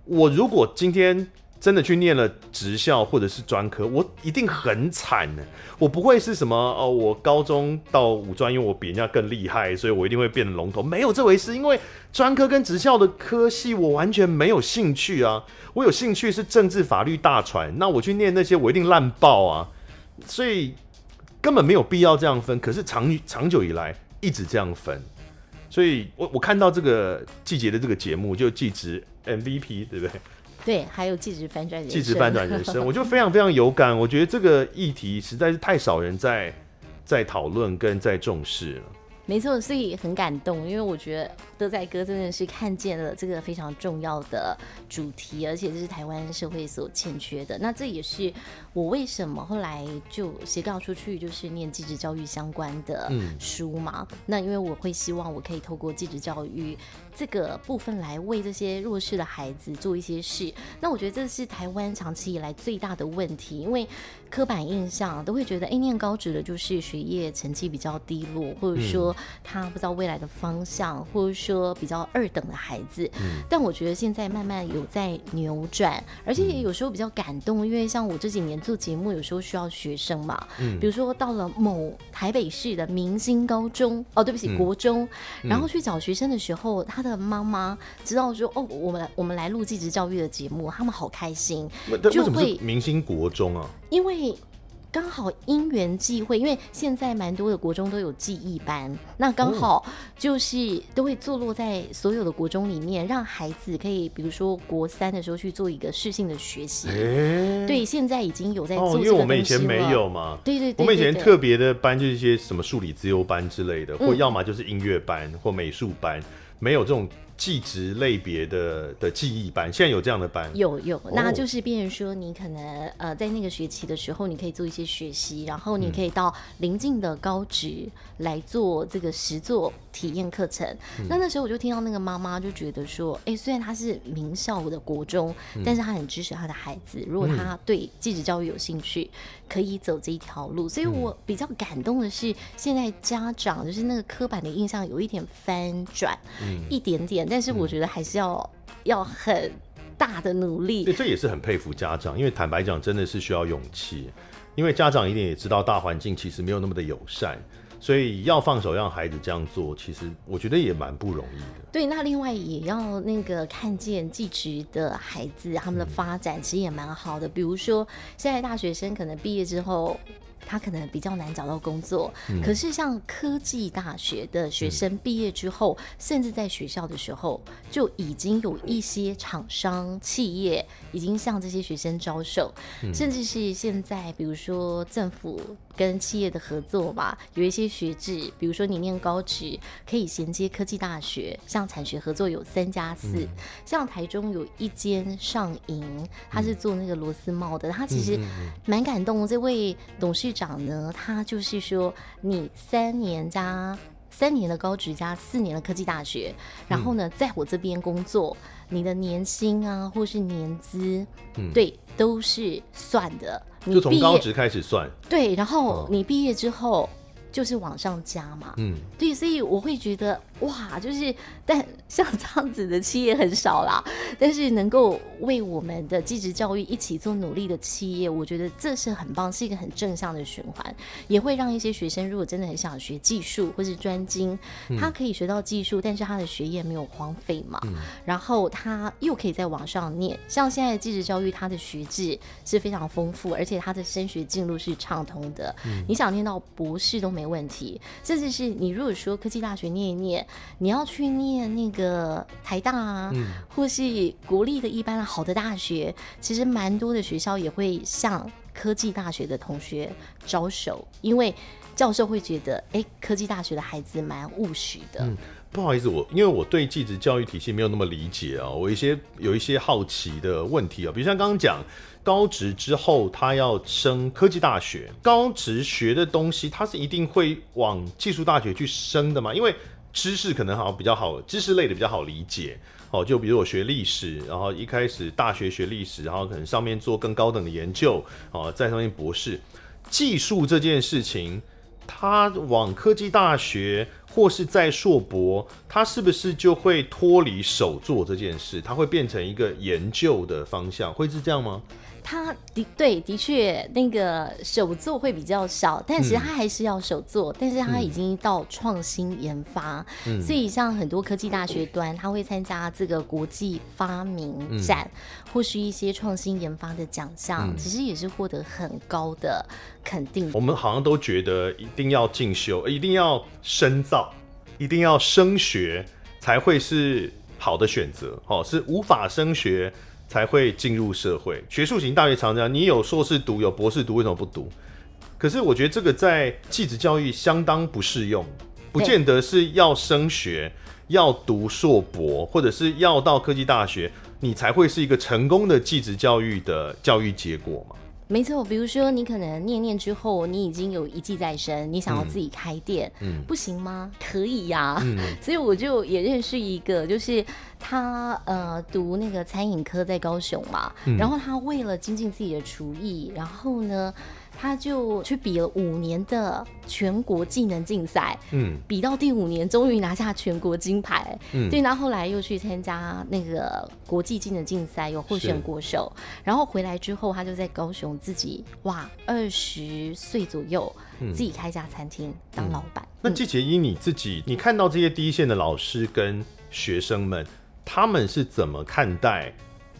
我如果今天真的去念了职校或者是专科，我一定很惨呢。我不会是什么哦，我高中到五专，因为我比人家更厉害，所以我一定会变得龙头。没有这回事，因为专科跟职校的科系我完全没有兴趣啊。我有兴趣是政治、法律、大传，那我去念那些我一定烂爆啊。所以根本没有必要这样分。可是长长久以来一直这样分，所以我我看到这个季节的这个节目就季职 MVP 对不对？对，还有季职翻转人生，季职翻转人生，我就非常非常有感。我觉得这个议题实在是太少人在在讨论跟在重视了。没错，所以很感动，因为我觉得德仔哥真的是看见了这个非常重要的主题，而且这是台湾社会所欠缺的。那这也是我为什么后来就斜杠出去，就是念继职教育相关的书嘛。嗯、那因为我会希望我可以透过继职教育这个部分来为这些弱势的孩子做一些事。那我觉得这是台湾长期以来最大的问题，因为刻板印象都会觉得，哎，念高职的就是学业成绩比较低落，或者说。他不知道未来的方向，或者说比较二等的孩子，嗯，但我觉得现在慢慢有在扭转，而且也有时候比较感动，因为像我这几年做节目，有时候需要学生嘛，嗯，比如说到了某台北市的明星高中，哦，对不起，嗯，国中，然后去找学生的时候，他的妈妈知道说，哦，我们我们来录继职教育的节目，他们好开心，就会明星国中啊，因为。刚好因缘际会，因为现在蛮多的国中都有记忆班，那刚好就是都会坐落在所有的国中里面，让孩子可以，比如说国三的时候去做一个适性的学习。欸、对，现在已经有在做因为我们以前没有嘛。对，对，我们以前特别的班就是一些什么数理资优班之类的，或要么就是音乐班或美术班，没有这种。技职类别的的记忆班，现在有这样的班？有有，那就是变成说，你可能呃在那个学期的时候，你可以做一些学习，然后你可以到邻近的高职来做这个实作体验课程。嗯、那那时候我就听到那个妈妈就觉得说，哎、欸，虽然她是名校的国中，嗯、但是她很支持她的孩子，如果她对技职教育有兴趣，可以走这一条路。所以我比较感动的是，现在家长就是那个刻板的印象有一点翻转，嗯、一点点。但是我觉得还是要、嗯、要很大的努力。对，这也是很佩服家长，因为坦白讲，真的是需要勇气。因为家长一定也知道大环境其实没有那么的友善，所以要放手让孩子这样做，其实我觉得也蛮不容易的。对，那另外也要那个看见寄职的孩子他们的发展，其实也蛮好的。嗯、比如说，现在大学生可能毕业之后。他可能比较难找到工作，嗯、可是像科技大学的学生毕业之后，嗯、甚至在学校的时候，就已经有一些厂商企业已经向这些学生招手，嗯、甚至是现在，比如说政府跟企业的合作吧，有一些学制，比如说你念高职可以衔接科技大学，像产学合作有三加四，嗯、像台中有一间上银，他是做那个螺丝帽的，他其实蛮感动，这位董事长呢，他就是说你三年加三年的高职加四年的科技大学，然后呢，在我这边工作，你的年薪啊，或是年资，嗯、对，都是算的。你就从高职开始算，对，然后你毕业之后就是往上加嘛，嗯，对，所以我会觉得。哇，就是，但像 这样子的企业很少啦。但是能够为我们的技职教育一起做努力的企业，我觉得这是很棒，是一个很正向的循环，也会让一些学生如果真的很想学技术或是专精，嗯、他可以学到技术，但是他的学业没有荒废嘛。嗯、然后他又可以在网上念，像现在的技职教育，他的学制是非常丰富，而且他的升学进路是畅通的。嗯、你想念到博士都没问题，甚至是你如果说科技大学念一念。你要去念那个台大啊，嗯、或是国立的一般的好的大学，其实蛮多的学校也会向科技大学的同学招手，因为教授会觉得，哎、欸，科技大学的孩子蛮务实的。嗯，不好意思，我因为我对技职教育体系没有那么理解啊，我一些有一些好奇的问题啊，比如像刚刚讲高职之后他要升科技大学，高职学的东西，他是一定会往技术大学去升的嘛？因为知识可能好像比较好，知识类的比较好理解。哦，就比如我学历史，然后一开始大学学历史，然后可能上面做更高等的研究，哦，在上面博士。技术这件事情，他往科技大学或是在硕博，他是不是就会脱离手作这件事？他会变成一个研究的方向，会是这样吗？他的对，的确那个手作会比较少，但其实他还是要手作，嗯、但是他已经到创新研发，嗯、所以像很多科技大学端，他会参加这个国际发明展，嗯、或是一些创新研发的奖项，嗯、其实也是获得很高的肯定。我们好像都觉得一定要进修，一定要深造，一定要升学才会是好的选择，哦，是无法升学。才会进入社会。学术型大学常讲，你有硕士读，有博士读，为什么不读？可是我觉得这个在继职教育相当不适用，不见得是要升学、要读硕博，或者是要到科技大学，你才会是一个成功的继职教育的教育结果嘛。没错，比如说你可能念念之后，你已经有一技在身，你想要自己开店，嗯，不行吗？可以呀、啊。嗯、所以我就也认识一个，就是他呃读那个餐饮科在高雄嘛，嗯、然后他为了精进自己的厨艺，然后呢。他就去比了五年的全国技能竞赛，嗯，比到第五年，终于拿下全国金牌，嗯，对。那后来又去参加那个国际技能竞赛，有获选国手。然后回来之后，他就在高雄自己哇，二十岁左右，嗯、自己开家餐厅当老板。嗯、那季洁伊你自己，你看到这些第一线的老师跟学生们，他们是怎么看待？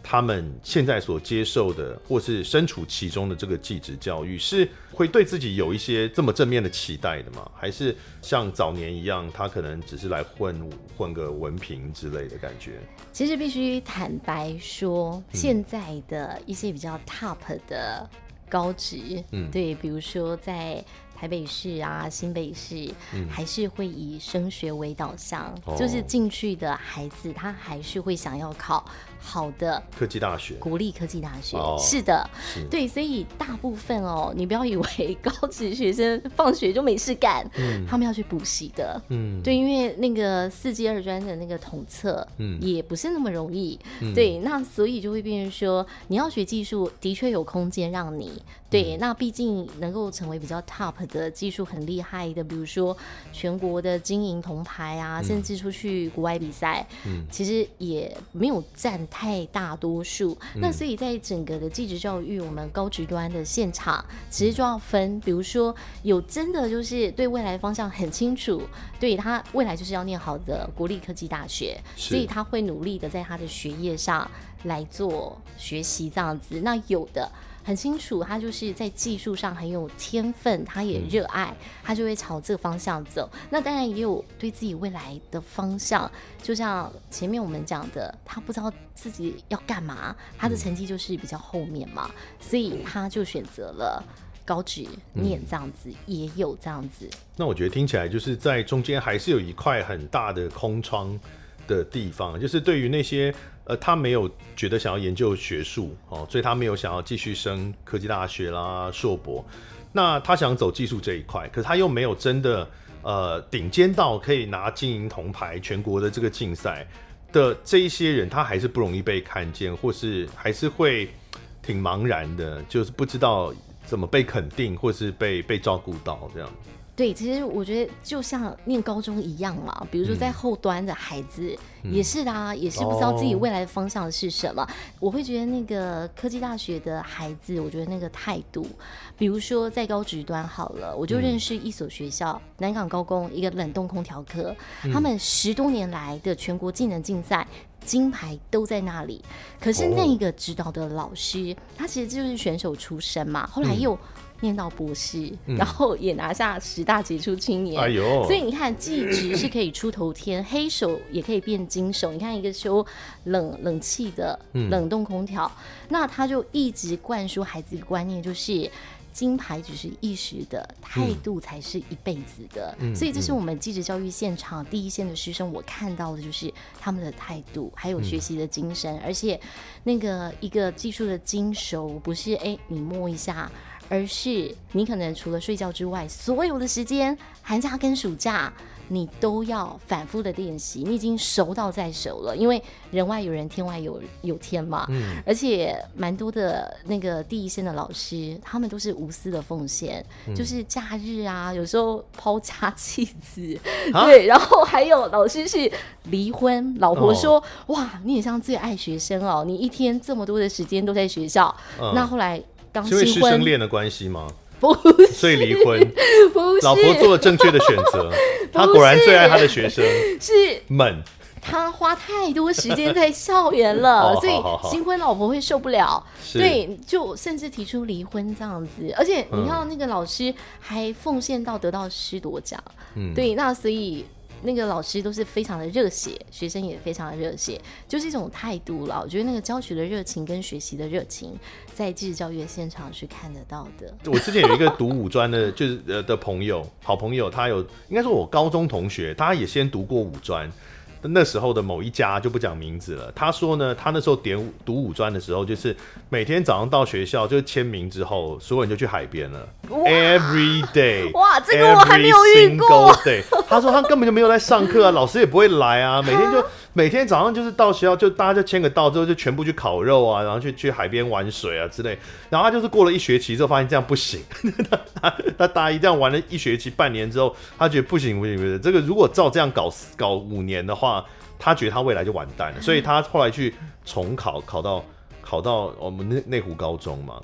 他们现在所接受的，或是身处其中的这个技职教育，是会对自己有一些这么正面的期待的吗？还是像早年一样，他可能只是来混混个文凭之类的感觉？其实必须坦白说，现在的一些比较 top 的高职，嗯，对，比如说在。台北市啊，新北市，嗯、还是会以升学为导向，哦、就是进去的孩子，他还是会想要考好的科技大学，国立科技大学。哦、是的，是。对，所以大部分哦，你不要以为高职学生放学就没事干，嗯、他们要去补习的，嗯，对，因为那个四技二专的那个统测，嗯，也不是那么容易，嗯、对，那所以就会变成说，你要学技术，的确有空间让你。对，那毕竟能够成为比较 top 的技术很厉害的，比如说全国的金银铜牌啊，嗯、甚至出去国外比赛，嗯，其实也没有占太大多数。嗯、那所以在整个的技职教育，我们高职端的现场，其实就要分，比如说有真的就是对未来方向很清楚，对他未来就是要念好的国立科技大学，所以他会努力的在他的学业上来做学习这样子。那有的。很清楚，他就是在技术上很有天分，他也热爱，嗯、他就会朝这个方向走。那当然也有对自己未来的方向，就像前面我们讲的，他不知道自己要干嘛，他的成绩就是比较后面嘛，嗯、所以他就选择了高职念这样子，嗯、也有这样子。那我觉得听起来就是在中间还是有一块很大的空窗的地方，就是对于那些。呃，他没有觉得想要研究学术哦，所以他没有想要继续升科技大学啦、硕博。那他想走技术这一块，可是他又没有真的呃顶尖到可以拿金银铜牌、全国的这个竞赛的这一些人，他还是不容易被看见，或是还是会挺茫然的，就是不知道怎么被肯定，或是被被照顾到这样。对，其实我觉得就像念高中一样嘛，比如说在后端的孩子也是的啊，嗯、也是不知道自己未来的方向是什么。哦、我会觉得那个科技大学的孩子，我觉得那个态度，比如说在高职端好了，我就认识一所学校，嗯、南港高工一个冷冻空调科，嗯、他们十多年来的全国技能竞赛金牌都在那里。可是那个指导的老师，哦、他其实就是选手出身嘛，后来又。念到博士，嗯、然后也拿下十大杰出青年。哎呦！所以你看，技职是可以出头天，黑手也可以变金手。你看一个修冷 冷气的冷冻空调，嗯、那他就一直灌输孩子的观念，就是金牌只是一时的，态度才是一辈子的。嗯、所以这是我们技职教育现场第一线的师生，我看到的就是他们的态度，还有学习的精神。嗯、而且那个一个技术的精熟，不是哎你摸一下。而是你可能除了睡觉之外，所有的时间，寒假跟暑假。你都要反复的练习，你已经熟到在手了，因为人外有人，天外有有天嘛。嗯。而且蛮多的那个第一线的老师，他们都是无私的奉献，嗯、就是假日啊，有时候抛家弃子，啊、对。然后还有老师是离婚，老婆说：“哦、哇，你也像最爱学生哦，你一天这么多的时间都在学校。嗯”那后来刚新婚，是因为师生恋的关系吗？不是，所以离婚。不是，老婆做了正确的选择。他果然最爱他的学生。是们。他花太多时间在校园了，所以新婚老婆会受不了。对，就甚至提出离婚这样子。而且你看，那个老师还奉献到得到师铎奖。嗯，对，那所以。那个老师都是非常的热血，学生也非常的热血，就是一种态度了。我觉得那个教学的热情跟学习的热情，在技职教育的现场是看得到的。我之前有一个读五专的，就是呃的朋友，好朋友，他有应该说我高中同学，他也先读过五专。那时候的某一家就不讲名字了。他说呢，他那时候点读五专的时候，就是每天早上到学校就签名之后，所有人就去海边了。Every day，哇，这个我还没有遇过。对，他说他根本就没有在上课啊，老师也不会来啊，每天就。每天早上就是到学校，就大家就签个到之后，就全部去烤肉啊，然后去去海边玩水啊之类。然后他就是过了一学期之后，发现这样不行。他他大一这样玩了一学期，半年之后，他觉得不行不行不行，这个如果照这样搞搞五年的话，他觉得他未来就完蛋了。所以他后来去重考，考到考到我们内内湖高中嘛。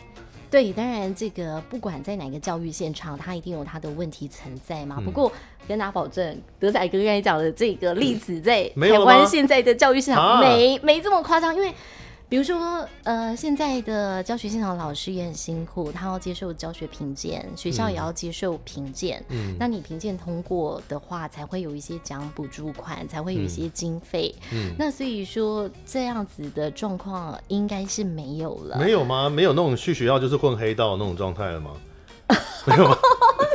对，当然这个不管在哪个教育现场，它一定有它的问题存在嘛。嗯、不过跟大家保证，德仔哥刚才讲的这个例子，在台湾现在的教育市场没没这么夸张，因为。比如说，呃，现在的教学现场老师也很辛苦，他要接受教学评鉴，学校也要接受评鉴。嗯，那你评鉴通过的话，才会有一些奖补助款，才会有一些经费。嗯，那所以说这样子的状况应该是没有了。没有吗？没有那种去学校就是混黑道那种状态了吗？没有吗？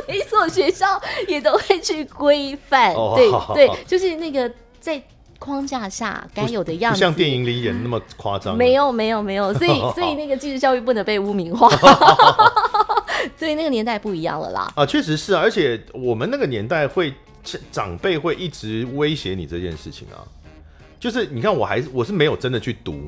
每所学校也都会去规范。哦，对对，就是那个在。框架下该有的样子，不像电影里演的那么夸张。没有，没有，没有，所以，所以那个技职教育不能被污名化。所以那个年代不一样了啦。啊，确实是啊，而且我们那个年代会长辈会一直威胁你这件事情啊，就是你看，我还是我是没有真的去读，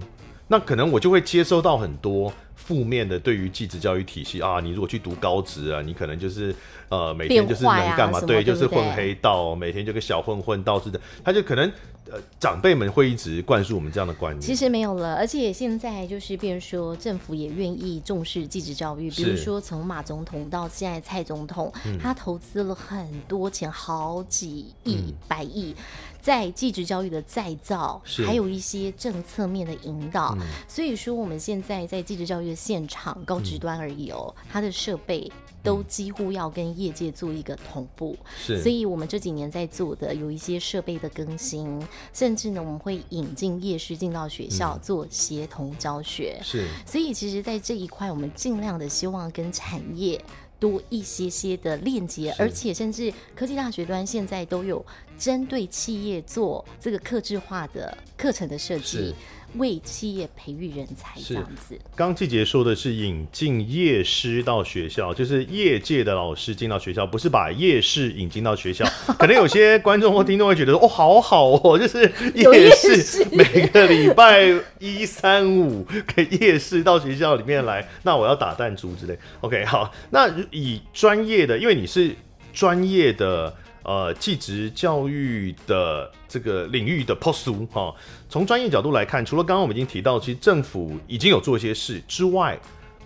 那可能我就会接收到很多。负面的对于技职教育体系啊，你如果去读高职啊，你可能就是呃每天就是能干嘛？对，就是混黑道，每天就跟小混混道似的。他就可能呃长辈们会一直灌输我们这样的观念。其实没有了，而且现在就是变成说政府也愿意重视继职教育，比如说从马总统到现在蔡总统，是他投资了很多钱，好几亿、嗯、百亿。在技职教育的再造，还有一些政策面的引导，嗯、所以说我们现在在技职教育的现场高职端而已哦，嗯、它的设备都几乎要跟业界做一个同步，是，所以我们这几年在做的有一些设备的更新，甚至呢我们会引进夜师进到学校做协同教学，是，所以其实，在这一块我们尽量的希望跟产业。多一些些的链接，而且甚至科技大学端现在都有针对企业做这个客制化的课程的设计。为企业培育人才这样子。刚季杰说的是引进业师到学校，就是业界的老师进到学校，不是把夜市引进到学校。可能有些观众或听众会觉得说，哦，好好哦，就是夜市每个礼拜一、三、五给夜市到学校里面来，那我要打弹珠之类。OK，好，那以专业的，因为你是专业的。呃，技职教育的这个领域的 POSU 哈，从专业角度来看，除了刚刚我们已经提到，其实政府已经有做一些事之外，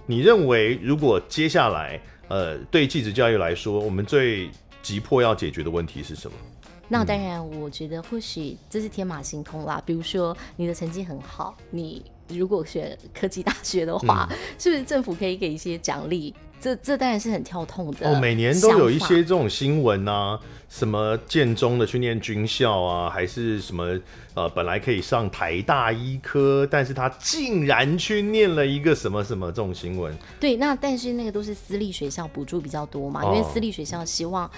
你认为如果接下来呃，对技职教育来说，我们最急迫要解决的问题是什么？那当然，我觉得或许这是天马行空啦。比如说你的成绩很好，你如果选科技大学的话，嗯、是不是政府可以给一些奖励？这这当然是很跳痛的。哦，每年都有一些这种新闻啊，什么建中的去念军校啊，还是什么呃，本来可以上台大医科，但是他竟然去念了一个什么什么这种新闻。对，那但是那个都是私立学校补助比较多嘛，哦、因为私立学校希望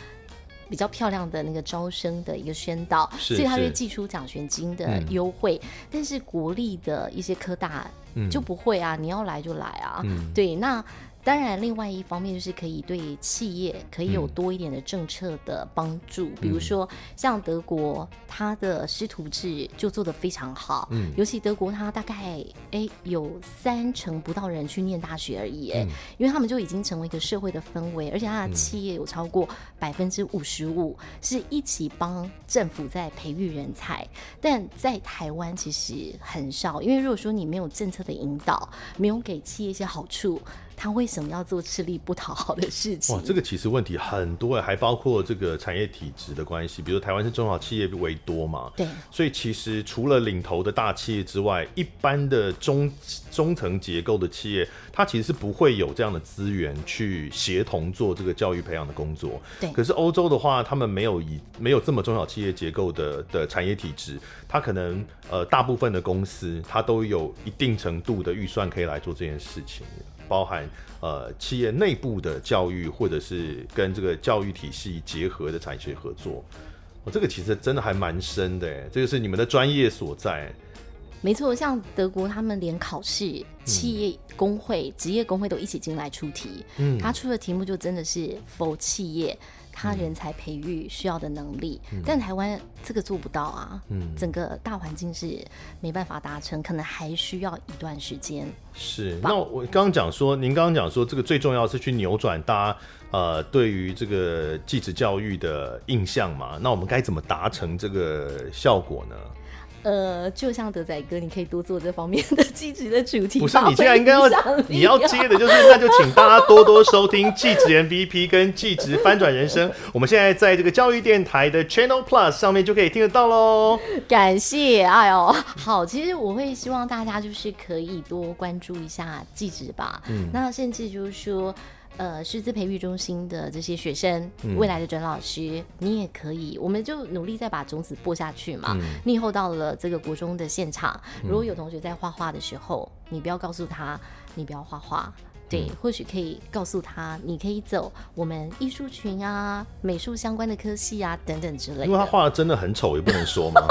比较漂亮的那个招生的一个宣导，是所以他会寄出奖学金的优惠。嗯、但是国立的一些科大就不会啊，嗯、你要来就来啊。嗯、对，那。当然，另外一方面就是可以对企业可以有多一点的政策的帮助，嗯、比如说像德国，它的师徒制就做得非常好。嗯，尤其德国，它大概哎有三成不到人去念大学而已，哎、嗯，因为他们就已经成为一个社会的氛围，而且它的企业有超过百分之五十五是一起帮政府在培育人才。但在台湾其实很少，因为如果说你没有政策的引导，没有给企业一些好处。他为什么要做吃力不讨好的事情？哇，这个其实问题很多，还包括这个产业体制的关系。比如台湾是中小企业为多嘛，对，所以其实除了领头的大企业之外，一般的中中层结构的企业，它其实是不会有这样的资源去协同做这个教育培养的工作。对，可是欧洲的话，他们没有以没有这么中小企业结构的的产业体制，它可能呃大部分的公司它都有一定程度的预算可以来做这件事情。包含呃企业内部的教育，或者是跟这个教育体系结合的产学合作，哦，这个其实真的还蛮深的哎，这个是你们的专业所在。没错，像德国他们连考试、企业工会、职、嗯、业工会都一起进来出题，嗯，他出的题目就真的是 for 企业。他人才培育需要的能力，嗯、但台湾这个做不到啊。嗯，整个大环境是没办法达成，可能还需要一段时间。是，那我刚刚讲说，您刚刚讲说，这个最重要是去扭转大家呃对于这个继职教育的印象嘛？那我们该怎么达成这个效果呢？呃，就像德仔哥，你可以多做这方面的技职的主题。不是，你现在应该要你要接的就是，那就请大家多多收听技职 MVP 跟技职翻转人生。我们现在在这个教育电台的 Channel Plus 上面就可以听得到喽。感谢，哎呦，好，其实我会希望大家就是可以多关注一下技职吧。嗯，那甚至就是说。呃，师资培育中心的这些学生，嗯、未来的准老师，你也可以，我们就努力再把种子播下去嘛。嗯、你以后到了这个国中的现场，如果有同学在画画的时候，嗯、你不要告诉他你不要画画，对，嗯、或许可以告诉他，你可以走我们艺术群啊、美术相关的科系啊等等之类的。因为他画的真的很丑，也不能说吗？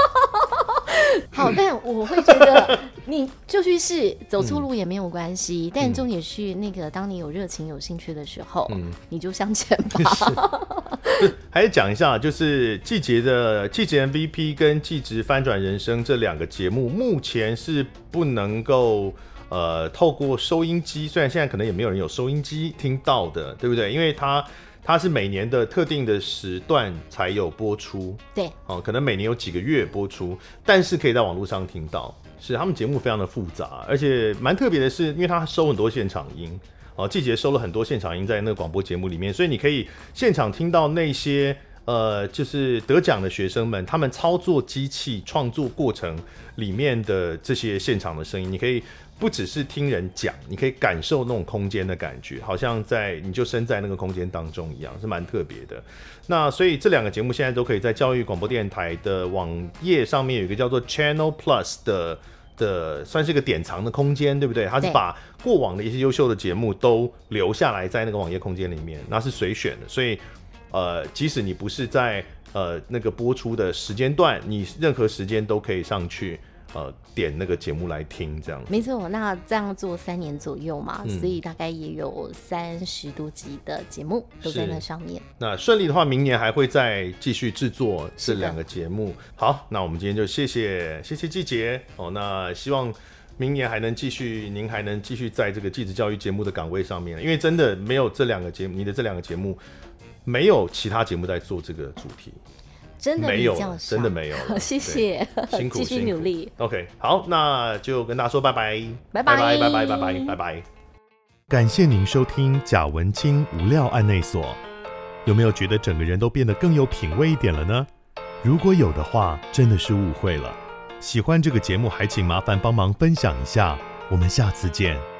好，但我会觉得你就去试，走错路也没有关系。嗯、但重点是那个，当你有热情、有兴趣的时候，嗯，你就向前吧。还是讲一下，就是季节的季节 MVP 跟技职翻转人生这两个节目，目前是不能够呃透过收音机，虽然现在可能也没有人有收音机听到的，对不对？因为它。它是每年的特定的时段才有播出，对，哦，可能每年有几个月播出，但是可以在网络上听到。是他们节目非常的复杂，而且蛮特别的是，因为他收很多现场音，哦，季节收了很多现场音在那个广播节目里面，所以你可以现场听到那些呃，就是得奖的学生们他们操作机器创作过程里面的这些现场的声音，你可以。不只是听人讲，你可以感受那种空间的感觉，好像在你就身在那个空间当中一样，是蛮特别的。那所以这两个节目现在都可以在教育广播电台的网页上面有一个叫做 Channel Plus 的的，算是一个典藏的空间，对不对？它是把过往的一些优秀的节目都留下来在那个网页空间里面，那是随选的。所以呃，即使你不是在呃那个播出的时间段，你任何时间都可以上去。呃，点那个节目来听，这样子。没错，那这样做三年左右嘛，嗯、所以大概也有三十多集的节目都在那上面。那顺利的话，明年还会再继续制作这两个节目。好，那我们今天就谢谢谢谢季杰哦。那希望明年还能继续，您还能继续在这个继职教育节目的岗位上面，因为真的没有这两个节目，你的这两个节目没有其他节目在做这个主题。真的没有，真的没有。谢谢，辛苦，继续努力。OK，好，那就跟大家说拜拜，拜拜，拜拜，拜拜，拜拜，拜拜。感谢您收听贾文清无料案内所。有没有觉得整个人都变得更有品味一点了呢？如果有的话，真的是误会了。喜欢这个节目，还请麻烦帮忙分享一下。我们下次见。